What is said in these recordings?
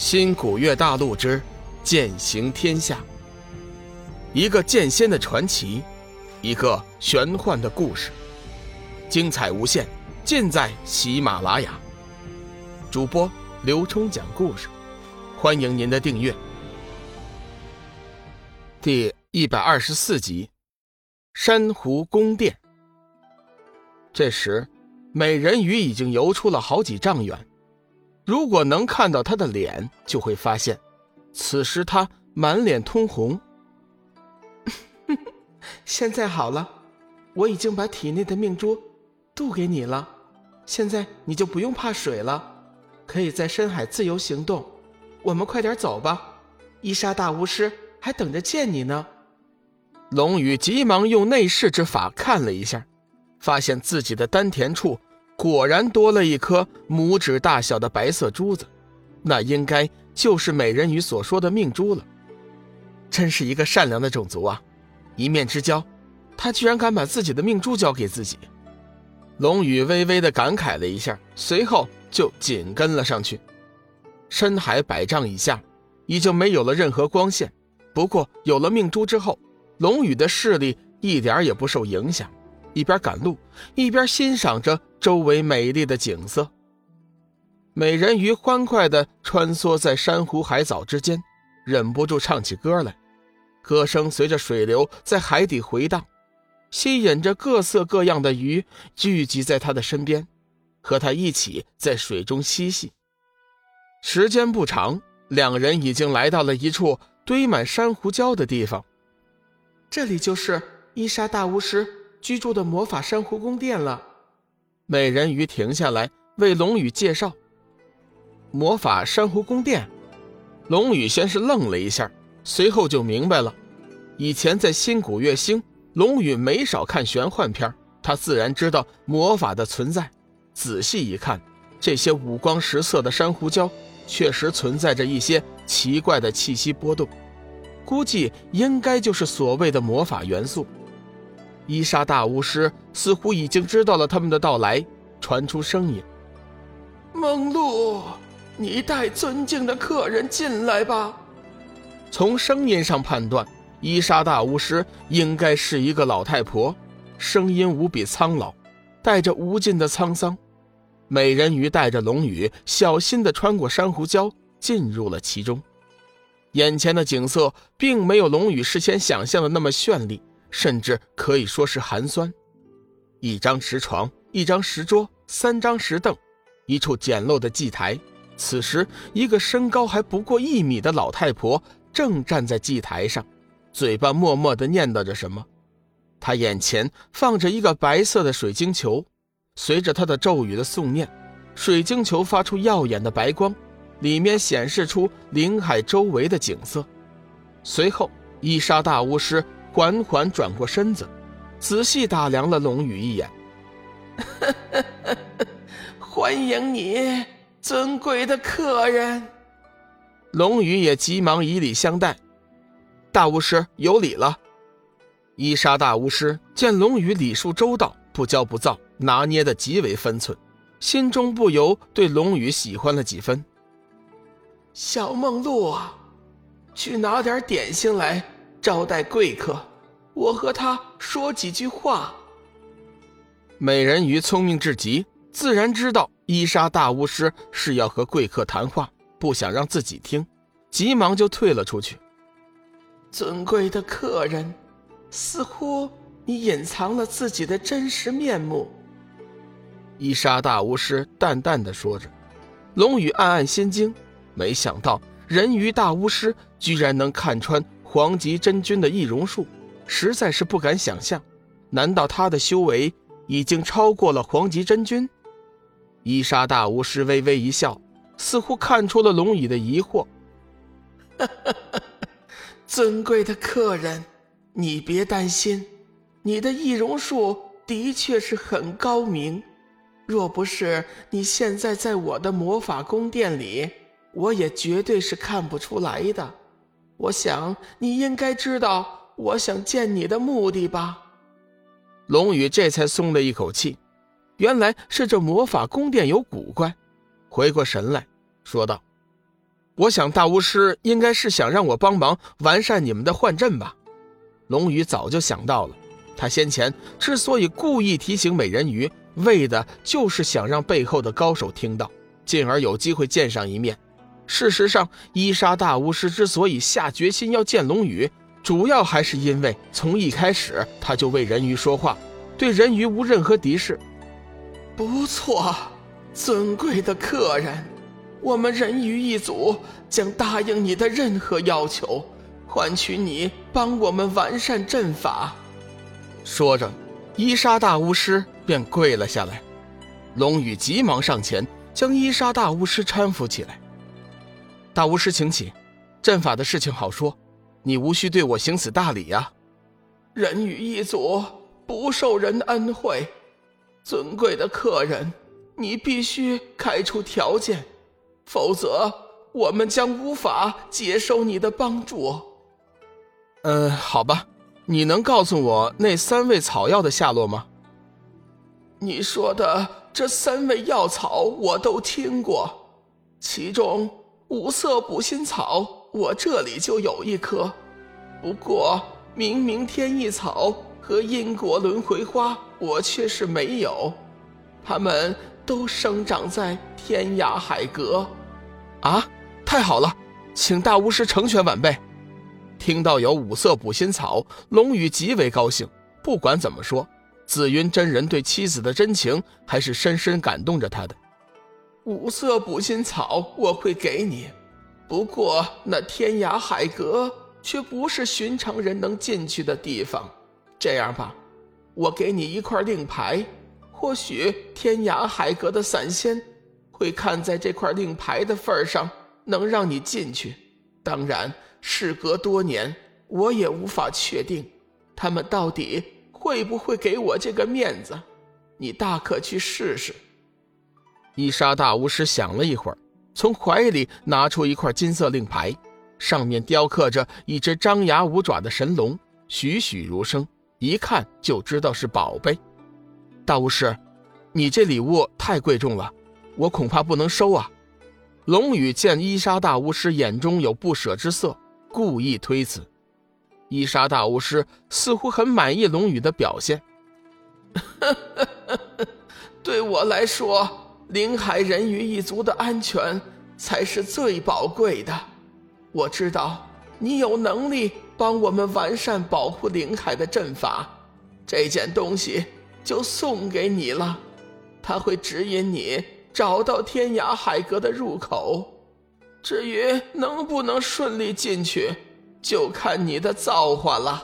新古月大陆之剑行天下，一个剑仙的传奇，一个玄幻的故事，精彩无限，尽在喜马拉雅。主播刘冲讲故事，欢迎您的订阅。第一百二十四集，珊瑚宫殿。这时，美人鱼已经游出了好几丈远。如果能看到他的脸，就会发现，此时他满脸通红。现在好了，我已经把体内的命珠渡给你了，现在你就不用怕水了，可以在深海自由行动。我们快点走吧，伊莎大巫师还等着见你呢。龙宇急忙用内视之法看了一下，发现自己的丹田处。果然多了一颗拇指大小的白色珠子，那应该就是美人鱼所说的命珠了。真是一个善良的种族啊！一面之交，他居然敢把自己的命珠交给自己。龙宇微微的感慨了一下，随后就紧跟了上去。深海百丈以下，已经没有了任何光线，不过有了命珠之后，龙宇的视力一点也不受影响。一边赶路，一边欣赏着周围美丽的景色。美人鱼欢快地穿梭在珊瑚海藻之间，忍不住唱起歌来。歌声随着水流在海底回荡，吸引着各色各样的鱼聚集在她的身边，和她一起在水中嬉戏。时间不长，两人已经来到了一处堆满珊瑚礁的地方。这里就是伊莎大巫师。居住的魔法珊瑚宫殿了。美人鱼停下来为龙宇介绍：“魔法珊瑚宫殿。”龙宇先是愣了一下，随后就明白了。以前在新古月星，龙宇没少看玄幻片，他自然知道魔法的存在。仔细一看，这些五光十色的珊瑚礁确实存在着一些奇怪的气息波动，估计应该就是所谓的魔法元素。伊莎大巫师似乎已经知道了他们的到来，传出声音：“梦露，你带尊敬的客人进来吧。”从声音上判断，伊莎大巫师应该是一个老太婆，声音无比苍老，带着无尽的沧桑。美人鱼带着龙宇，小心地穿过珊瑚礁，进入了其中。眼前的景色并没有龙宇事先想象的那么绚丽。甚至可以说是寒酸。一张石床，一张石桌，三张石凳，一处简陋的祭台。此时，一个身高还不过一米的老太婆正站在祭台上，嘴巴默默地念叨着什么。她眼前放着一个白色的水晶球，随着她的咒语的诵念，水晶球发出耀眼的白光，里面显示出林海周围的景色。随后，伊莎大巫师。缓缓转过身子，仔细打量了龙宇一眼。欢迎你，尊贵的客人。龙宇也急忙以礼相待。大巫师有礼了。伊莎大巫师见龙宇礼数周到，不骄不躁，拿捏的极为分寸，心中不由对龙宇喜欢了几分。小梦露啊，去拿点点心来。招待贵客，我和他说几句话。美人鱼聪明至极，自然知道伊莎大巫师是要和贵客谈话，不想让自己听，急忙就退了出去。尊贵的客人，似乎你隐藏了自己的真实面目。伊莎大巫师淡淡的说着。龙宇暗暗心惊，没想到人鱼大巫师居然能看穿。黄极真君的易容术，实在是不敢想象。难道他的修为已经超过了黄极真君？伊莎大巫师微微一笑，似乎看出了龙椅的疑惑。尊贵的客人，你别担心，你的易容术的确是很高明。若不是你现在在我的魔法宫殿里，我也绝对是看不出来的。我想你应该知道我想见你的目的吧。龙宇这才松了一口气，原来是这魔法宫殿有古怪。回过神来说道：“我想大巫师应该是想让我帮忙完善你们的幻阵吧？龙宇早就想到了，他先前之所以故意提醒美人鱼，为的就是想让背后的高手听到，进而有机会见上一面。事实上，伊莎大巫师之所以下决心要见龙宇，主要还是因为从一开始他就为人鱼说话，对人鱼无任何敌视。不错，尊贵的客人，我们人鱼一族将答应你的任何要求。换取你帮我们完善阵法。说着，伊莎大巫师便跪了下来。龙宇急忙上前，将伊莎大巫师搀扶起来。大巫师，请起。阵法的事情好说，你无需对我行此大礼呀。人与一族不受人恩惠，尊贵的客人，你必须开出条件，否则我们将无法接受你的帮助。嗯，好吧，你能告诉我那三味草药的下落吗？你说的这三味药草我都听过，其中五色补心草我这里就有一颗，不过明明天意草和因果轮回花我却是没有，它们都生长在天涯海阁。啊，太好了，请大巫师成全晚辈。听到有五色补心草，龙宇极为高兴。不管怎么说，紫云真人对妻子的真情还是深深感动着他的。五色补心草我会给你，不过那天涯海阁却不是寻常人能进去的地方。这样吧，我给你一块令牌，或许天涯海阁的散仙会看在这块令牌的份上，能让你进去。当然。事隔多年，我也无法确定，他们到底会不会给我这个面子。你大可去试试。伊莎大巫师想了一会儿，从怀里拿出一块金色令牌，上面雕刻着一只张牙舞爪的神龙，栩栩如生，一看就知道是宝贝。大巫师，你这礼物太贵重了，我恐怕不能收啊。龙宇见伊莎大巫师眼中有不舍之色。故意推辞，伊莎大巫师似乎很满意龙宇的表现。对我来说，临海人鱼一族的安全才是最宝贵的。我知道你有能力帮我们完善保护临海的阵法，这件东西就送给你了。它会指引你找到天涯海阁的入口。至于能不能顺利进去，就看你的造化了。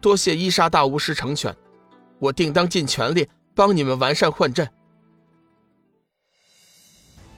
多谢伊莎大巫师成全，我定当尽全力帮你们完善幻阵。